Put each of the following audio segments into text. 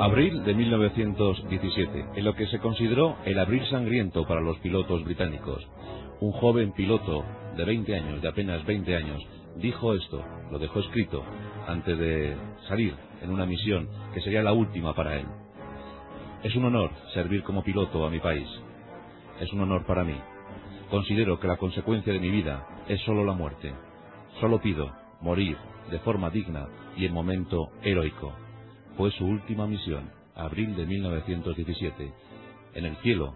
Abril de 1917, en lo que se consideró el abril sangriento para los pilotos británicos. Un joven piloto de 20 años, de apenas 20 años, dijo esto, lo dejó escrito, antes de salir en una misión que sería la última para él. Es un honor servir como piloto a mi país. Es un honor para mí. Considero que la consecuencia de mi vida es solo la muerte. Solo pido morir de forma digna y en momento heroico. Fue su última misión, abril de 1917. En el cielo,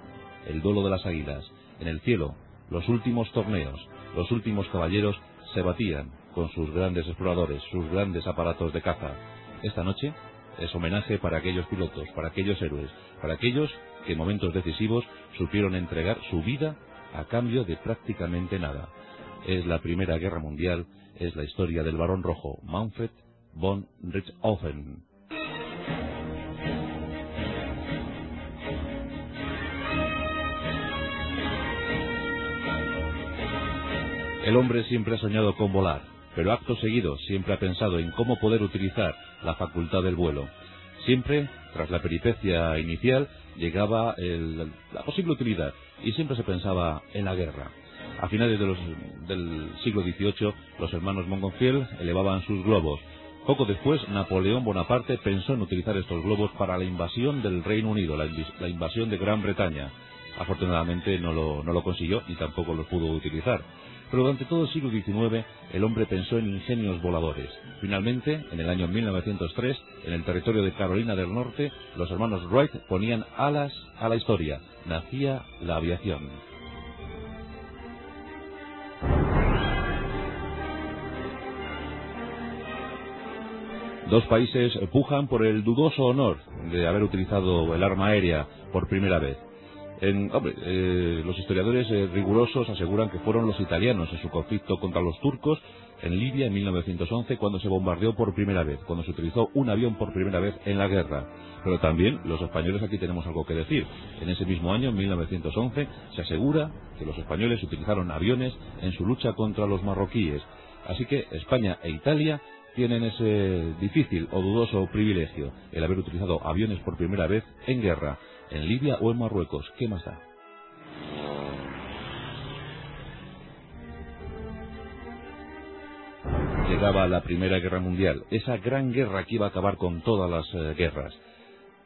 el duelo de las águilas. En el cielo, los últimos torneos, los últimos caballeros se batían con sus grandes exploradores, sus grandes aparatos de caza. Esta noche es homenaje para aquellos pilotos, para aquellos héroes, para aquellos que en momentos decisivos supieron entregar su vida a cambio de prácticamente nada. Es la Primera Guerra Mundial, es la historia del Barón Rojo, Manfred von Richthofen. El hombre siempre ha soñado con volar, pero acto seguido siempre ha pensado en cómo poder utilizar la facultad del vuelo. Siempre, tras la peripecia inicial, llegaba la posible utilidad y siempre se pensaba en la guerra. A finales del siglo XVIII, los hermanos Montgolfier elevaban sus globos. Poco después, Napoleón Bonaparte pensó en utilizar estos globos para la invasión del Reino Unido, la, invasión de Gran Bretaña. Afortunadamente no lo consiguió y tampoco los pudo utilizar pero durante todo el siglo XIX el hombre pensó en ingenios voladores. Finalmente, en el año 1903, en el territorio de Carolina del Norte, los hermanos Wright ponían alas a la historia. Nacía la aviación. Dos países pujan por el dudoso honor de haber utilizado el arma aérea por primera vez. En, hombre, eh, los historiadores eh, rigurosos aseguran que fueron los italianos en su conflicto contra los turcos en Libia en 1911 cuando se bombardeó por primera vez, cuando se utilizó un avión por primera vez en la guerra. Pero también los españoles aquí tenemos algo que decir. En ese mismo año, en 1911, se asegura que los españoles utilizaron aviones en su lucha contra los marroquíes. Así que España e Italia tienen ese difícil o dudoso privilegio, el haber utilizado aviones por primera vez en guerra en Libia o en Marruecos. ¿Qué más da? Llegaba la Primera Guerra Mundial, esa gran guerra que iba a acabar con todas las eh, guerras.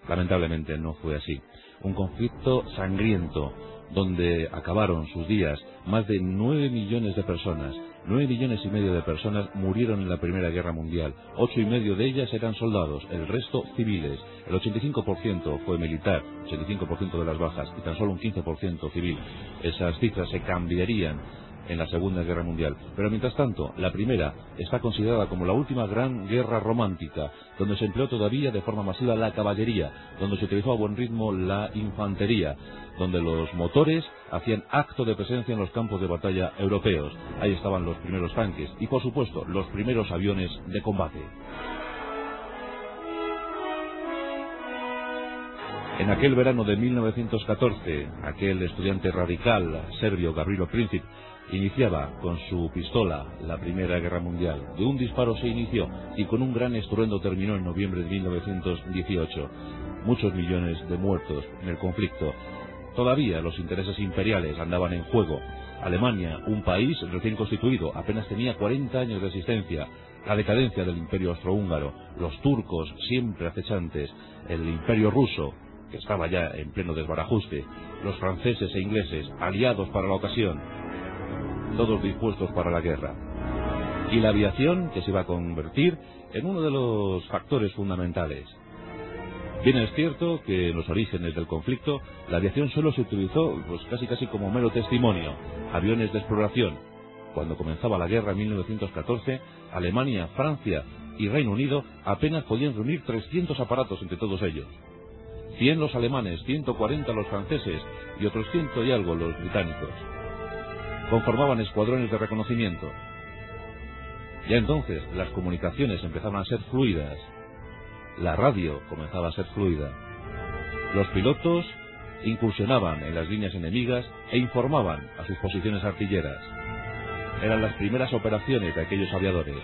Lamentablemente no fue así. Un conflicto sangriento, donde acabaron sus días más de nueve millones de personas. Nueve millones y medio de personas murieron en la Primera Guerra Mundial. Ocho y medio de ellas eran soldados, el resto civiles. El 85% fue militar, 85% de las bajas y tan solo un 15% civil. Esas cifras se cambiarían en la Segunda Guerra Mundial. Pero mientras tanto, la primera está considerada como la última gran guerra romántica, donde se empleó todavía de forma masiva la caballería, donde se utilizó a buen ritmo la infantería, donde los motores hacían acto de presencia en los campos de batalla europeos. Ahí estaban los primeros tanques y, por supuesto, los primeros aviones de combate. En aquel verano de 1914, aquel estudiante radical serbio Gavrilo Princip iniciaba con su pistola la Primera Guerra Mundial. De un disparo se inició y con un gran estruendo terminó en noviembre de 1918. Muchos millones de muertos en el conflicto. Todavía los intereses imperiales andaban en juego. Alemania, un país recién constituido, apenas tenía 40 años de existencia. La decadencia del imperio austrohúngaro, los turcos siempre acechantes, el imperio ruso, que estaba ya en pleno desbarajuste, los franceses e ingleses, aliados para la ocasión, todos dispuestos para la guerra. Y la aviación que se iba a convertir en uno de los factores fundamentales. Bien es cierto que en los orígenes del conflicto la aviación solo se utilizó pues casi casi como mero testimonio, aviones de exploración. Cuando comenzaba la guerra en 1914, Alemania, Francia y Reino Unido apenas podían reunir 300 aparatos entre todos ellos. 100 los alemanes, 140 los franceses y otros ciento y algo los británicos conformaban escuadrones de reconocimiento. Ya entonces las comunicaciones empezaban a ser fluidas, la radio comenzaba a ser fluida. Los pilotos incursionaban en las líneas enemigas e informaban a sus posiciones artilleras. Eran las primeras operaciones de aquellos aviadores.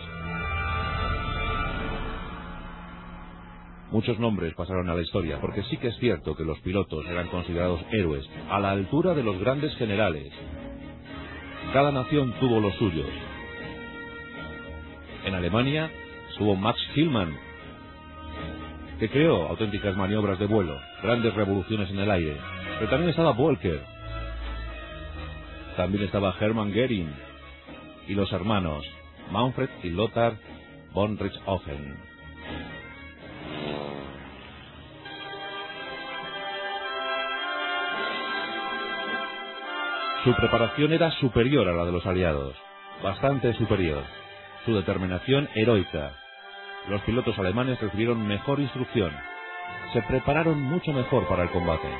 Muchos nombres pasaron a la historia, porque sí que es cierto que los pilotos eran considerados héroes, a la altura de los grandes generales. Cada nación tuvo los suyos. En Alemania estuvo Max Hillmann, que creó auténticas maniobras de vuelo, grandes revoluciones en el aire. Pero también estaba Volker, también estaba Hermann Goering y los hermanos Manfred y Lothar von Richthofen. Su preparación era superior a la de los aliados, bastante superior. Su determinación heroica. Los pilotos alemanes recibieron mejor instrucción. Se prepararon mucho mejor para el combate.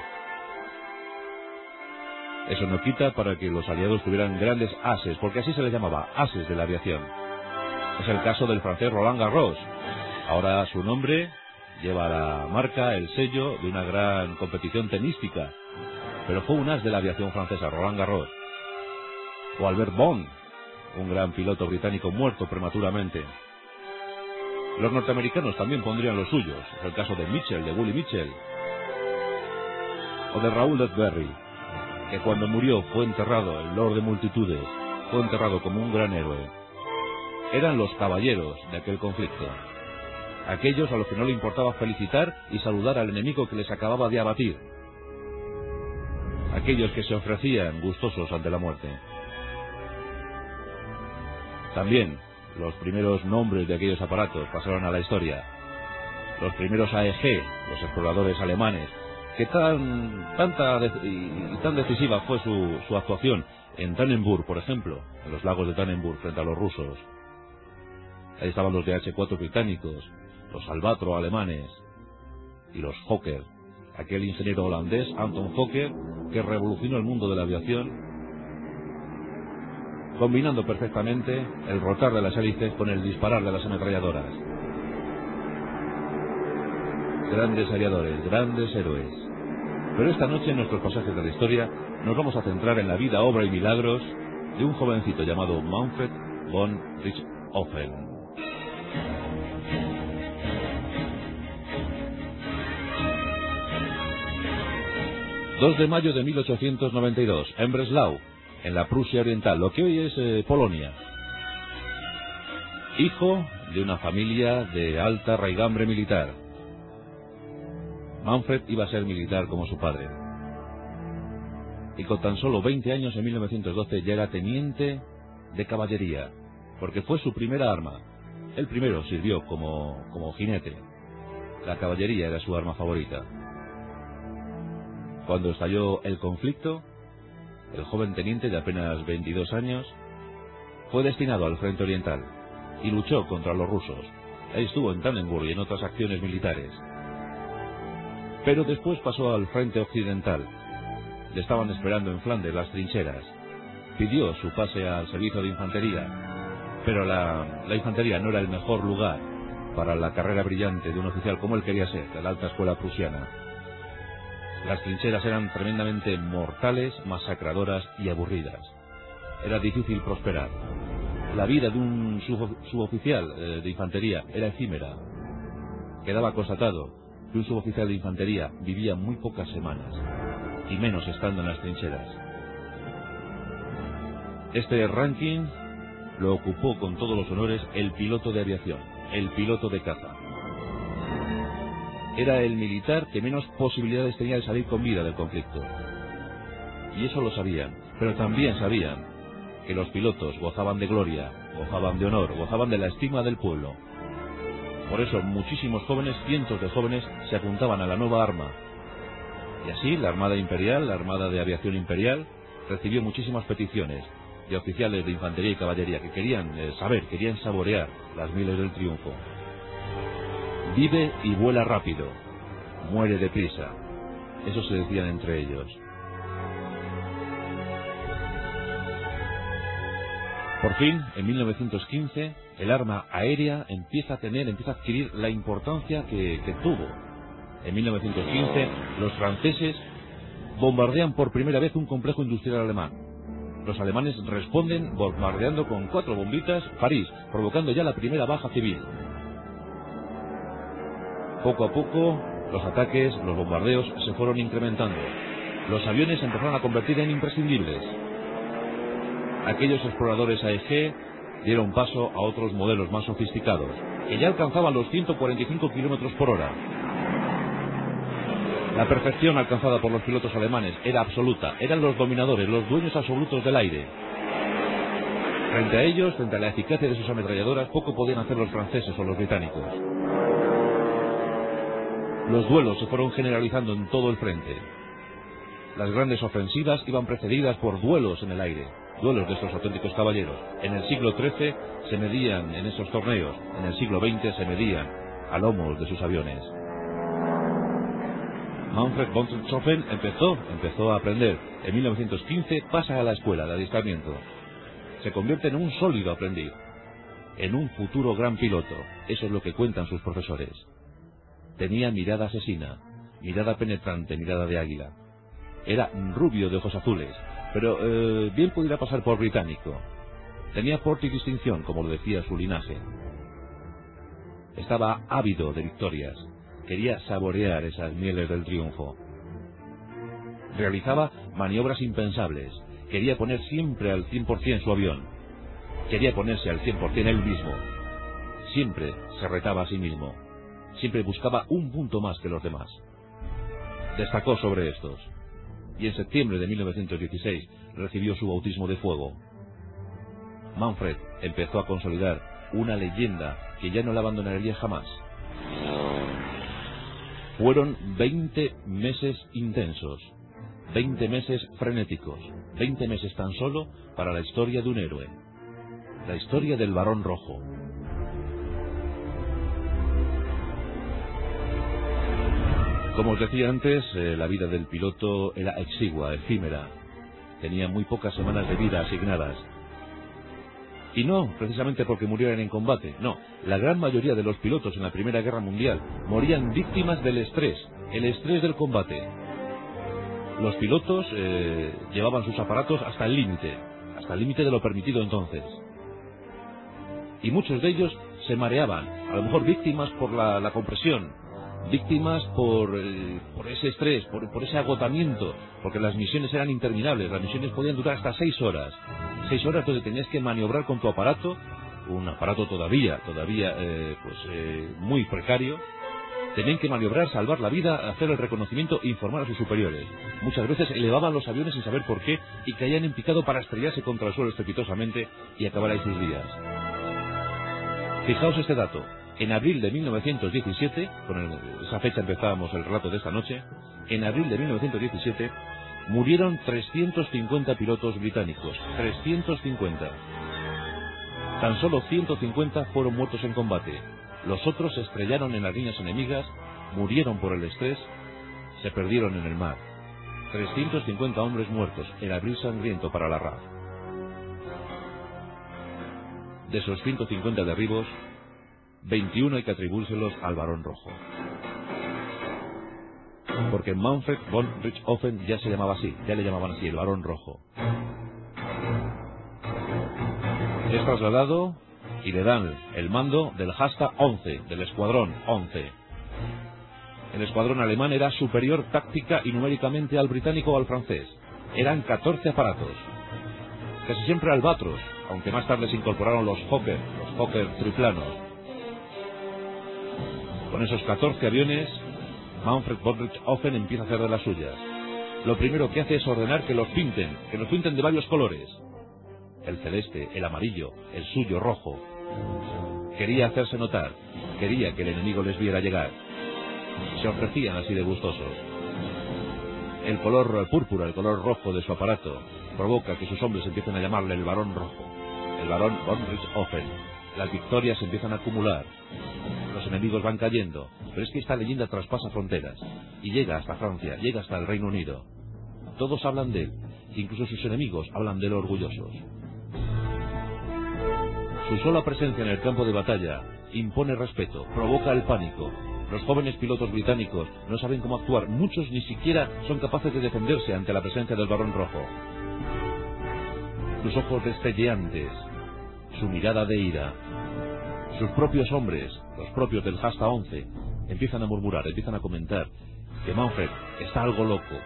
Eso no quita para que los aliados tuvieran grandes ases, porque así se les llamaba, ases de la aviación. Es el caso del francés Roland Garros. Ahora su nombre lleva la marca, el sello de una gran competición tenística. Pero fue un as de la aviación francesa, Roland Garros. O Albert Bond, un gran piloto británico muerto prematuramente. Los norteamericanos también pondrían los suyos. Es el caso de Mitchell, de Willie Mitchell. O de Raúl Desberry, que cuando murió fue enterrado, el Lord de Multitudes, fue enterrado como un gran héroe. Eran los caballeros de aquel conflicto. Aquellos a los que no le importaba felicitar y saludar al enemigo que les acababa de abatir. Aquellos que se ofrecían gustosos ante la muerte. También los primeros nombres de aquellos aparatos pasaron a la historia. Los primeros AEG, los exploradores alemanes, que tan tanta y tan decisiva fue su, actuación en Tannenburg, por ejemplo, en los lagos de Tannenburg frente a los rusos. Ahí estaban los DH-4 británicos, los Albatro alemanes y los Fokker, aquel ingeniero holandés, Anton Fokker, que revolucionó el mundo de la aviación, combinando perfectamente el rotar de las hélices con el disparar de las ametralladoras. Grandes aviadores, grandes héroes. Pero esta noche en nuestros pasajes de la historia nos vamos a centrar en la vida, obra y milagros de un jovencito llamado Manfred von Richthofen. 2 de mayo de 1892, en Breslau, en la Prusia Oriental, lo que hoy es eh, Polonia. Hijo de una familia de alta raigambre militar. Manfred iba a ser militar como su padre. Y con tan solo 20 años en 1912 ya era teniente de caballería, porque fue su primera arma. El primero sirvió como, como jinete. La caballería era su arma favorita. Cuando estalló el conflicto, el joven teniente de apenas 22 años fue destinado al frente oriental y luchó contra los rusos. Ahí estuvo en Tannenburg y en otras acciones militares. Pero después pasó al frente occidental. Le estaban esperando en Flandes las trincheras. Pidió su pase al servicio de infantería, pero la, la infantería no era el mejor lugar para la carrera brillante de un oficial como él quería ser, de la alta escuela prusiana. Las trincheras eran tremendamente mortales, masacradoras y aburridas. Era difícil prosperar. La vida de un suboficial eh, de infantería era efímera. Quedaba constatado que un suboficial de infantería vivía muy pocas semanas, y menos estando en las trincheras. Este ranking lo ocupó con todos los honores el piloto de aviación, el piloto de caza. Era el militar que menos posibilidades tenía de salir con vida del conflicto. Y eso lo sabían, pero también sabían que los pilotos gozaban de gloria, gozaban de honor, gozaban de la estima del pueblo, por eso muchísimos jóvenes, cientos de jóvenes, se apuntaban a la nueva arma. Y así la Armada Imperial, la Armada de Aviación Imperial, recibió muchísimas peticiones de oficiales de infantería y caballería que querían eh, saber, querían saborear las miles del triunfo. Vive y vuela rápido, muere deprisa. Eso se decían entre ellos. Por fin, en 1915, el arma aérea empieza a tener, empieza a adquirir la importancia que, tuvo. En 1915 los franceses bombardean por primera vez un complejo industrial alemán. Los alemanes responden bombardeando con cuatro bombitas París, provocando ya la primera baja civil. Poco a poco, los ataques, los bombardeos se fueron incrementando. Los aviones se empezaron a convertir en imprescindibles. Aquellos exploradores AEG dieron paso a otros modelos más sofisticados, que ya alcanzaban los 145 kilómetros por hora. La perfección alcanzada por los pilotos alemanes era absoluta, eran los dominadores, los dueños absolutos del aire. Frente a ellos, frente a la eficacia de sus ametralladoras, poco podían hacer los franceses o los británicos. Los duelos se fueron generalizando en todo el frente. Las grandes ofensivas iban precedidas por duelos en el aire, duelos de estos auténticos caballeros. En el siglo XIII se medían en esos torneos, en el siglo XX se medían a lomos de sus aviones. Manfred von Richthofen empezó, empezó a aprender. En 1915 pasa a la escuela de adiestramiento. Se convierte en un sólido aprendiz, en un futuro gran piloto. Eso es lo que cuentan sus profesores. Tenía mirada asesina, mirada penetrante, mirada de águila. Era rubio de ojos azules, pero eh, bien pudiera pasar por británico. Tenía porte y distinción, como lo decía su linaje. Estaba ávido de victorias. Quería saborear esas mieles del triunfo. Realizaba maniobras impensables. Quería poner siempre al 100% su avión. Quería ponerse al 100% él mismo. Siempre se retaba a sí mismo. Siempre buscaba un punto más que los demás. Destacó sobre estos. Y en septiembre de 1916 recibió su bautismo de fuego. Manfred empezó a consolidar una leyenda que ya no la abandonaría jamás. Fueron 20 meses intensos, 20 meses frenéticos, 20 meses tan solo para la historia de un héroe, la historia del varón rojo. Como os decía antes, eh, la vida del piloto era exigua, efímera. Tenía muy pocas semanas de vida asignadas. Y no precisamente porque murieran en combate, no. La gran mayoría de los pilotos en la Primera Guerra Mundial morían víctimas del estrés, el estrés del combate. Los pilotos eh, llevaban sus aparatos hasta el límite, hasta el límite de lo permitido entonces. Y muchos de ellos se mareaban, a lo mejor víctimas por la, la compresión, víctimas por, eh, por ese estrés, por, ese agotamiento, porque las misiones eran interminables, las misiones podían durar hasta seis horas, seis horas donde tenías que maniobrar con tu aparato, un aparato todavía, todavía eh, pues eh, muy precario, tenían que maniobrar, salvar la vida, hacer el reconocimiento, informar a sus superiores. Muchas veces elevaban los aviones sin saber por qué y caían en picado para estrellarse contra el suelo estrepitosamente y acabar ahí sus días. Fijaos este dato, en abril de 1917, con esa fecha empezábamos el relato de esta noche, en abril de 1917 murieron 350 pilotos británicos, 350. Tan solo 150 fueron muertos en combate. Los otros se estrellaron en las líneas enemigas, murieron por el estrés, se perdieron en el mar. 350 hombres muertos, el abril sangriento para la RAF. De esos 150 derribos, 21 hay que atribuírselos al varón rojo. Porque Manfred von Richthofen ya se llamaba así, ya le llamaban así, el varón rojo. Es trasladado y le dan el mando del Hasta 11, del escuadrón 11. El escuadrón alemán era superior táctica y numéricamente al británico o al francés. Eran 14 aparatos. Casi siempre albatros, aunque más tarde se incorporaron los Fokker, los Fokker triplanos. Con esos 14 aviones, Manfred von Richthofen empieza a hacer de las suyas. Lo primero que hace es ordenar que los pinten, que los pinten de varios colores. El celeste, el amarillo, el suyo rojo. Quería hacerse notar, quería que el enemigo les viera llegar. Se ofrecían así de gustosos. El color púrpura, el color rojo de su aparato, provoca que sus hombres empiecen a llamarle el varón rojo, el varón von Richthofen. Las victorias se empiezan a acumular, los enemigos van cayendo, pero es que esta leyenda traspasa fronteras y llega hasta Francia, llega hasta el Reino Unido. Todos hablan de él, incluso sus enemigos hablan de él orgullosos. Su sola presencia en el campo de batalla impone respeto, provoca el pánico. Los jóvenes pilotos británicos no saben cómo actuar, muchos ni siquiera son capaces de defenderse ante la presencia del varón rojo. Sus ojos destelleantes, su mirada de ira, sus propios hombres, los propios del Hasta 11, empiezan a murmurar, empiezan a comentar que Manfred está algo loco,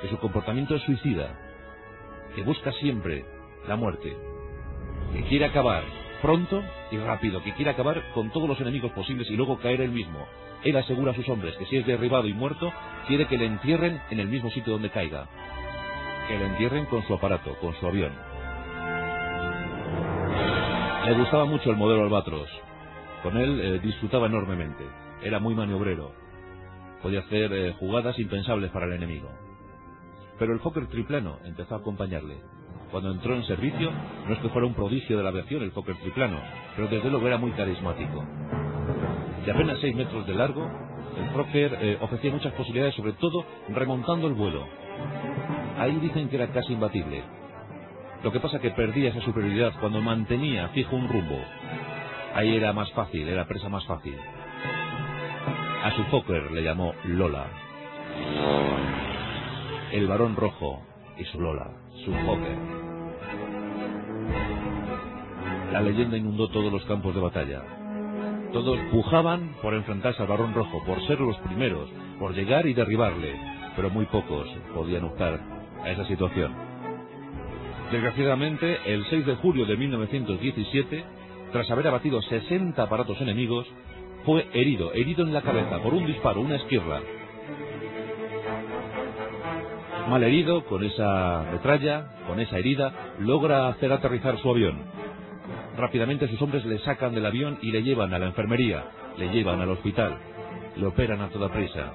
que su comportamiento es suicida, que busca siempre la muerte, que quiere acabar pronto y rápido, que quiere acabar con todos los enemigos posibles y luego caer él mismo. Él asegura a sus hombres que si es derribado y muerto, quiere que le entierren en el mismo sitio donde caiga. Que le entierren con su aparato, con su avión. Le gustaba mucho el modelo Albatros. Con él eh, disfrutaba enormemente. Era muy maniobrero. Podía hacer eh, jugadas impensables para el enemigo. Pero el Fokker triplano empezó a acompañarle. Cuando entró en servicio, no es que fuera un prodigio de la aviación el Fokker triplano, pero desde luego era muy carismático. De apenas seis metros de largo, el Fokker eh, ofrecía muchas posibilidades, sobre todo remontando el vuelo. Ahí dicen que era casi imbatible. Lo que pasa que perdía esa superioridad cuando mantenía fijo un rumbo. Ahí era más fácil, era presa más fácil. A su Fokker le llamó Lola. El varón rojo y su Lola, su Fokker. La leyenda inundó todos los campos de batalla. Todos pujaban por enfrentarse al varón rojo, por ser los primeros, por llegar y derribarle, pero muy pocos podían optar a esa situación. Desgraciadamente, el 6 de julio de 1917, tras haber abatido 60 aparatos enemigos, fue herido, herido en la cabeza por un disparo, una esquirla. Mal herido, con esa metralla, con esa herida, logra hacer aterrizar su avión. Rápidamente sus hombres le sacan del avión y le llevan a la enfermería, le llevan al hospital, le operan a toda prisa.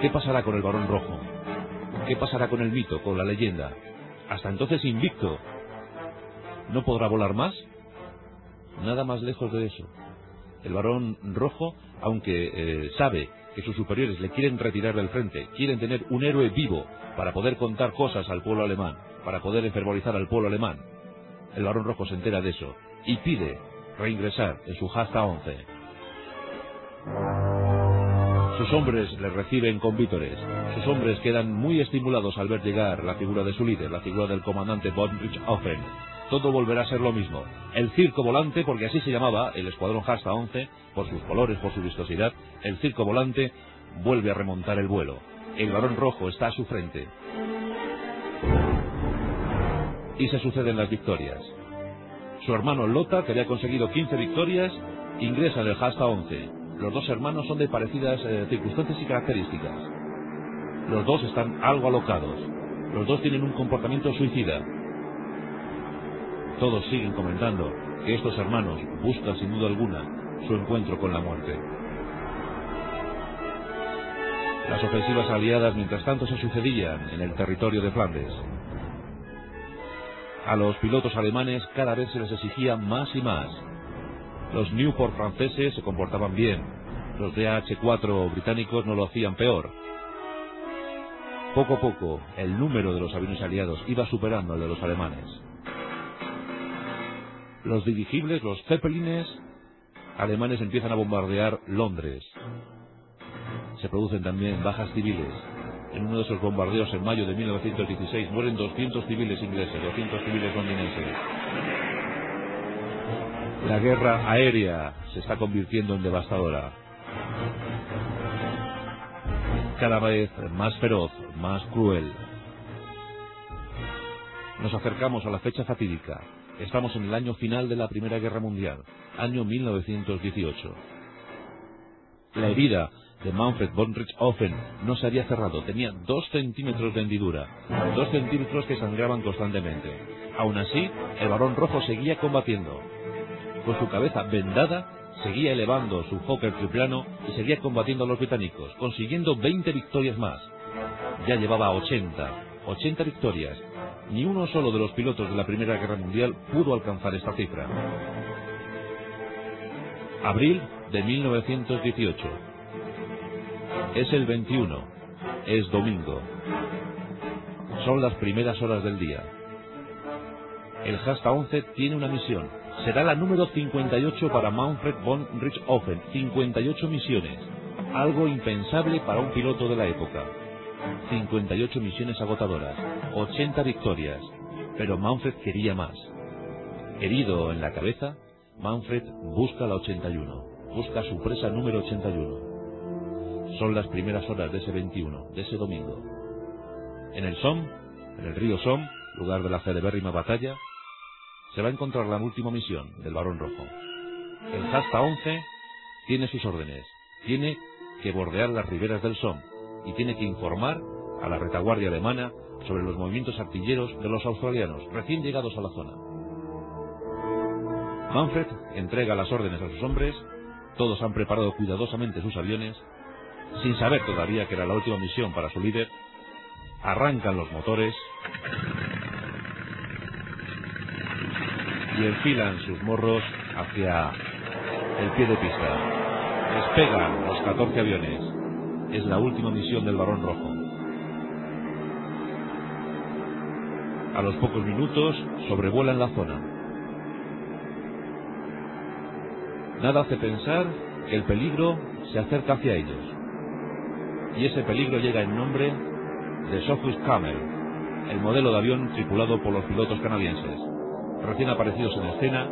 ¿Qué pasará con el varón rojo? ¿Qué pasará con el mito, con la leyenda? Hasta entonces invicto. ¿No podrá volar más? Nada más lejos de eso. El varón rojo, aunque eh, sabe que sus superiores le quieren retirar del frente, quieren tener un héroe vivo para poder contar cosas al pueblo alemán, para poder enfermorizar al pueblo alemán. El varón rojo se entera de eso y pide reingresar en su Hasta 11. Sus hombres le reciben con vítores. Sus hombres quedan muy estimulados al ver llegar la figura de su líder, la figura del comandante von Richthofen. Todo volverá a ser lo mismo. El circo volante, porque así se llamaba el escuadrón Hasta 11, por sus colores, por su vistosidad, el circo volante vuelve a remontar el vuelo. El varón rojo está a su frente. Y se suceden las victorias. Su hermano Lota, que había conseguido 15 victorias, ingresa en el Hasta 11. Los dos hermanos son de parecidas eh, circunstancias y características. Los dos están algo alocados. Los dos tienen un comportamiento suicida. Todos siguen comentando que estos hermanos buscan sin duda alguna su encuentro con la muerte. Las ofensivas aliadas mientras tanto se sucedían en el territorio de Flandes. A los pilotos alemanes cada vez se les exigía más y más. Los Newport franceses se comportaban bien, los DH-4 británicos no lo hacían peor. Poco a poco, el número de los aviones aliados iba superando al de los alemanes. Los dirigibles, los Zeppelines alemanes empiezan a bombardear Londres. Se producen también bajas civiles. En uno de esos bombardeos en mayo de 1916 mueren 200 civiles ingleses, 200 civiles londinenses. La guerra aérea se está convirtiendo en devastadora. Cada vez más feroz, más cruel. Nos acercamos a la fecha fatídica. Estamos en el año final de la Primera Guerra Mundial, año 1918. La herida de Manfred von Richthofen no se había cerrado, tenía dos centímetros de hendidura, dos centímetros que sangraban constantemente. Aún así, el varón rojo seguía combatiendo. Con su cabeza vendada, seguía elevando su Fokker triplano y seguía combatiendo a los británicos, consiguiendo 20 victorias más. Ya llevaba 80, 80 victorias. Ni uno solo de los pilotos de la Primera Guerra Mundial pudo alcanzar esta cifra. Abril de 1918. Es el 21. Es domingo. Son las primeras horas del día. El Hasta 11 tiene una misión. Será la número 58 para Manfred von Richthofen. 58 misiones. Algo impensable para un piloto de la época. 58 misiones agotadoras. 80 victorias. Pero Manfred quería más. Herido en la cabeza, Manfred busca la 81. busca su presa número 81. Son las primeras horas de ese 21, de ese domingo. En el Somme, en el río Somme, lugar de la celebérrima batalla, se va a encontrar la última misión del Barón Rojo. El Hasta 11 tiene sus órdenes, tiene que bordear las riberas del Somme y tiene que informar a la retaguardia alemana sobre los movimientos artilleros de los australianos recién llegados a la zona. Manfred entrega las órdenes a sus hombres, todos han preparado cuidadosamente sus aviones, sin saber todavía que era la última misión para su líder, arrancan los motores y enfilan sus morros hacia el pie de pista. Despegan los 14 aviones. Es la última misión del Barón Rojo. A los pocos minutos sobrevuelan la zona. Nada hace pensar que el peligro se acerca hacia ellos. Y ese peligro llega en nombre de Sophus Camel, el modelo de avión tripulado por los pilotos canadienses. Recién aparecidos en escena,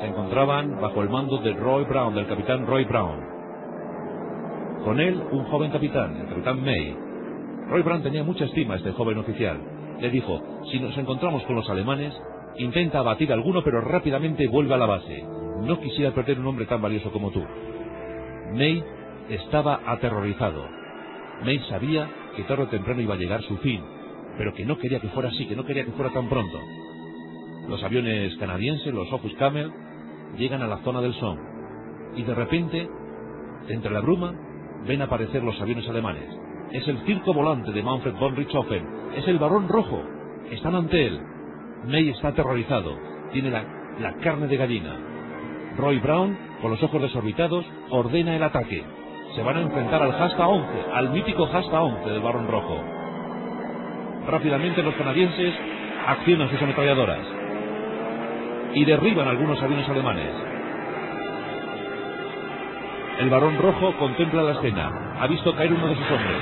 se encontraban bajo el mando de Roy Brown, del capitán Roy Brown. Con él, un joven capitán, el capitán May. Roy Brown tenía mucha estima a este joven oficial. Le dijo, si nos encontramos con los alemanes, intenta abatir a alguno, pero rápidamente vuelve a la base. No quisiera perder un hombre tan valioso como tú. May estaba aterrorizado. May sabía que tarde o temprano iba a llegar su fin, pero que no quería que fuera así, que no quería que fuera tan pronto. Los aviones canadienses, los Opus Camel, llegan a la zona del Somme y de repente, entre la bruma, ven aparecer los aviones alemanes. Es el circo volante de Manfred von Richthofen, es el varón rojo. Están ante él. May está aterrorizado, tiene la, la carne de gallina. Roy Brown, con los ojos desorbitados, ordena el ataque. Se van a enfrentar al Hasta 11, al mítico Hasta 11 del Barón Rojo. Rápidamente los canadienses accionan sus ametralladoras y derriban algunos aviones alemanes. El Barón Rojo contempla la escena, ha visto caer uno de sus hombres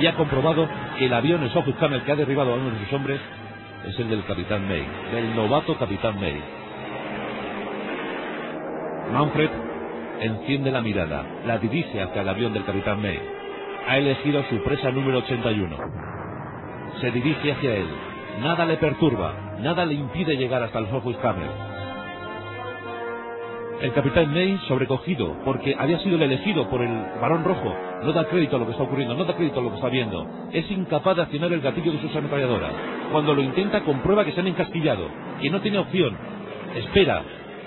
y ha comprobado que el avión Sophus Camel que ha derribado a uno de sus hombres es el del capitán May, del novato capitán May. Manfred enciende la mirada, la dirige hacia el avión del capitán May. Ha elegido su presa número 81. Se dirige hacia él. Nada le perturba, nada le impide llegar hasta el Sophus Camel. El capitán May, sobrecogido porque había sido el elegido por el varón rojo, no da crédito a lo que está ocurriendo, no da crédito a lo que está viendo. Es incapaz de accionar el gatillo de sus ametralladoras. Cuando lo intenta, comprueba que se han encasquillado, que no tiene opción. Espera,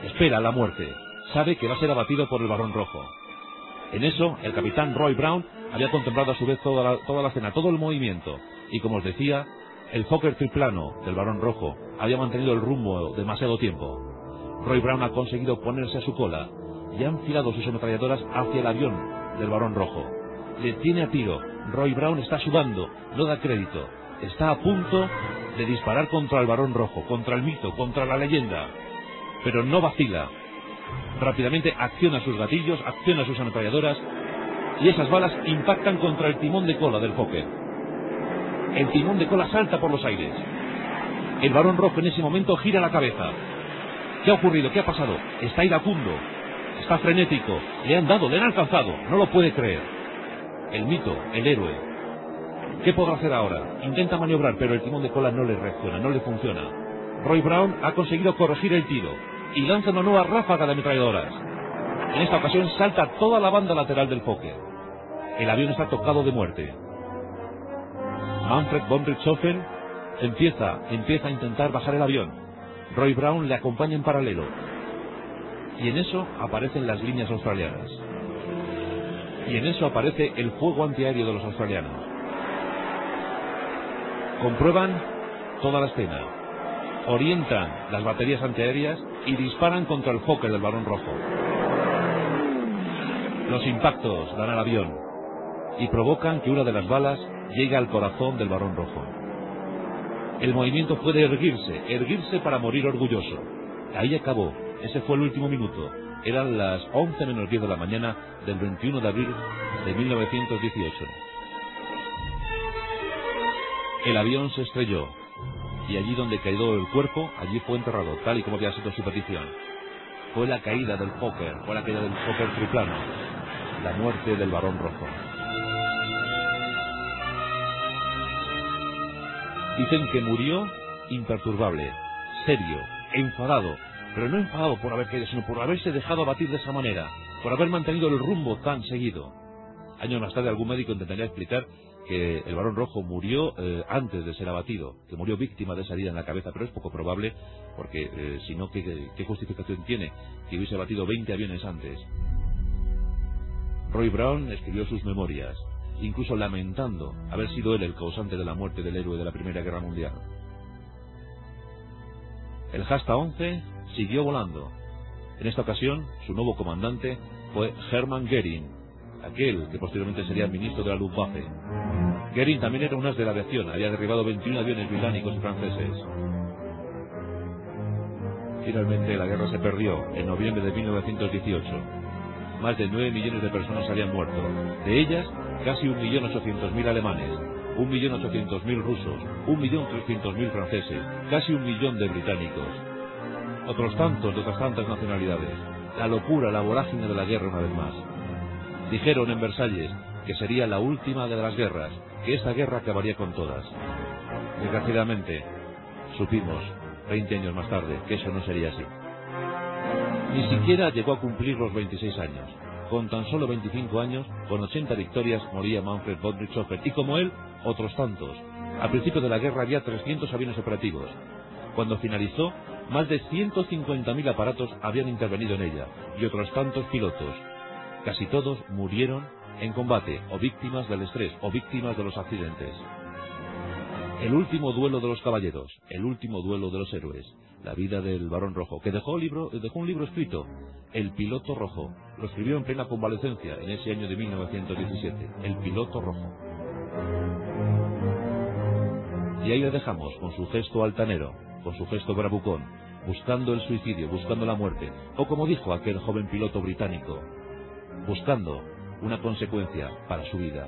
espera la muerte. Sabe que va a ser abatido por el varón rojo. En eso, el capitán Roy Brown había contemplado a su vez toda la, toda la escena, todo el movimiento. Y como os decía, el Fokker triplano del varón rojo había mantenido el rumbo demasiado tiempo. Roy Brown ha conseguido ponerse a su cola y ha enfilado sus ametralladoras hacia el avión del varón rojo. Le tiene a tiro. Roy Brown está sudando, no da crédito. Está a punto de disparar contra el varón rojo, contra el mito, contra la leyenda. Pero no vacila. Rápidamente acciona sus gatillos, acciona sus ametralladoras y esas balas impactan contra el timón de cola del Fokker. El timón de cola salta por los aires. El varón rojo en ese momento gira la cabeza. ¿Qué ha ocurrido? ¿Qué ha pasado? Está iracundo. Está frenético. Le han dado, le han alcanzado. No lo puede creer. El mito, el héroe. ¿Qué podrá hacer ahora? Intenta maniobrar, pero el timón de cola no le reacciona, no le funciona. Roy Brown ha conseguido corregir el tiro y lanza una nueva ráfaga de ametralladoras. En esta ocasión salta toda la banda lateral del Fokker. El avión está tocado de muerte. Manfred von Richthofen empieza, empieza a intentar bajar el avión. Roy Brown le acompaña en paralelo. Y en eso aparecen las líneas australianas. Y en eso aparece el fuego antiaéreo de los australianos. Comprueban toda la escena. Orientan las baterías antiaéreas y disparan contra el Fokker del Barón Rojo. Los impactos dan al avión y provocan que una de las balas llegue al corazón del Barón Rojo. El movimiento puede erguirse, erguirse para morir orgulloso. Ahí acabó. Ese fue el último minuto. Eran las 11 menos 10 de la mañana del 21 de abril de 1918. El avión se estrelló y allí donde cayó el cuerpo, allí fue enterrado, tal y como había sido su petición. fue la caída del póker, fue la caída del póker triplano, la muerte del varón rojo. Dicen que murió imperturbable, serio, enfadado, pero no enfadado por haber caído, sino por haberse dejado abatir de esa manera, por haber mantenido el rumbo tan seguido. Años más tarde algún médico intentaría explicar que el varón rojo murió eh, antes de ser abatido, que murió víctima de esa herida en la cabeza, pero es poco probable, porque eh, si no, ¿qué, ¿qué, justificación tiene que hubiese abatido 20 aviones antes? Roy Brown escribió sus memorias, incluso lamentando haber sido él el causante de la muerte del héroe de la Primera Guerra Mundial. El Hasta 11 siguió volando. En esta ocasión, su nuevo comandante fue Hermann Goering, aquel que posteriormente sería ministro de la Luftwaffe. Goering también era un as de la aviación, había derribado 21 aviones británicos y franceses. Finalmente la guerra se perdió en noviembre de 1918. Más de 9 millones de personas habían muerto. De ellas, casi 1.800.000 alemanes, 1.800.000 rusos, 1.300.000 franceses, casi un millón de británicos. Otros tantos de otras tantas nacionalidades. La locura, la vorágine de la guerra una vez más. Dijeron en Versalles que sería la última de las guerras, que esta guerra acabaría con todas. Desgraciadamente, supimos, 20 años más tarde, que eso no sería así. Ni siquiera llegó a cumplir los 26 años. Con tan solo 25 años, con 80 victorias, moría Manfred von Richthofen, y como él, otros tantos. Al principio de la guerra había 300 aviones operativos. Cuando finalizó, más de 150.000 aparatos habían intervenido en ella, y otros tantos pilotos. Casi todos murieron en combate, o víctimas del estrés, o víctimas de los accidentes. El último duelo de los caballeros, el último duelo de los héroes, la vida del varón rojo, que dejó, libro, dejó un libro escrito, El piloto rojo. Lo escribió en plena convalecencia, en ese año de 1917, El piloto rojo. Y ahí le dejamos, con su gesto altanero, con su gesto bravucón, buscando el suicidio, buscando la muerte, o como dijo aquel joven piloto británico, buscando una consecuencia para su vida.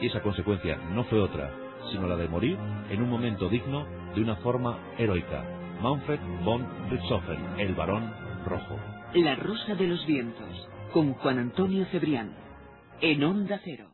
Y esa consecuencia no fue otra, sino la de morir en un momento digno de una forma heroica. Manfred von Richthofen, el varón rojo. La rosa de los vientos, con Juan Antonio Cebrián, en Onda Cero.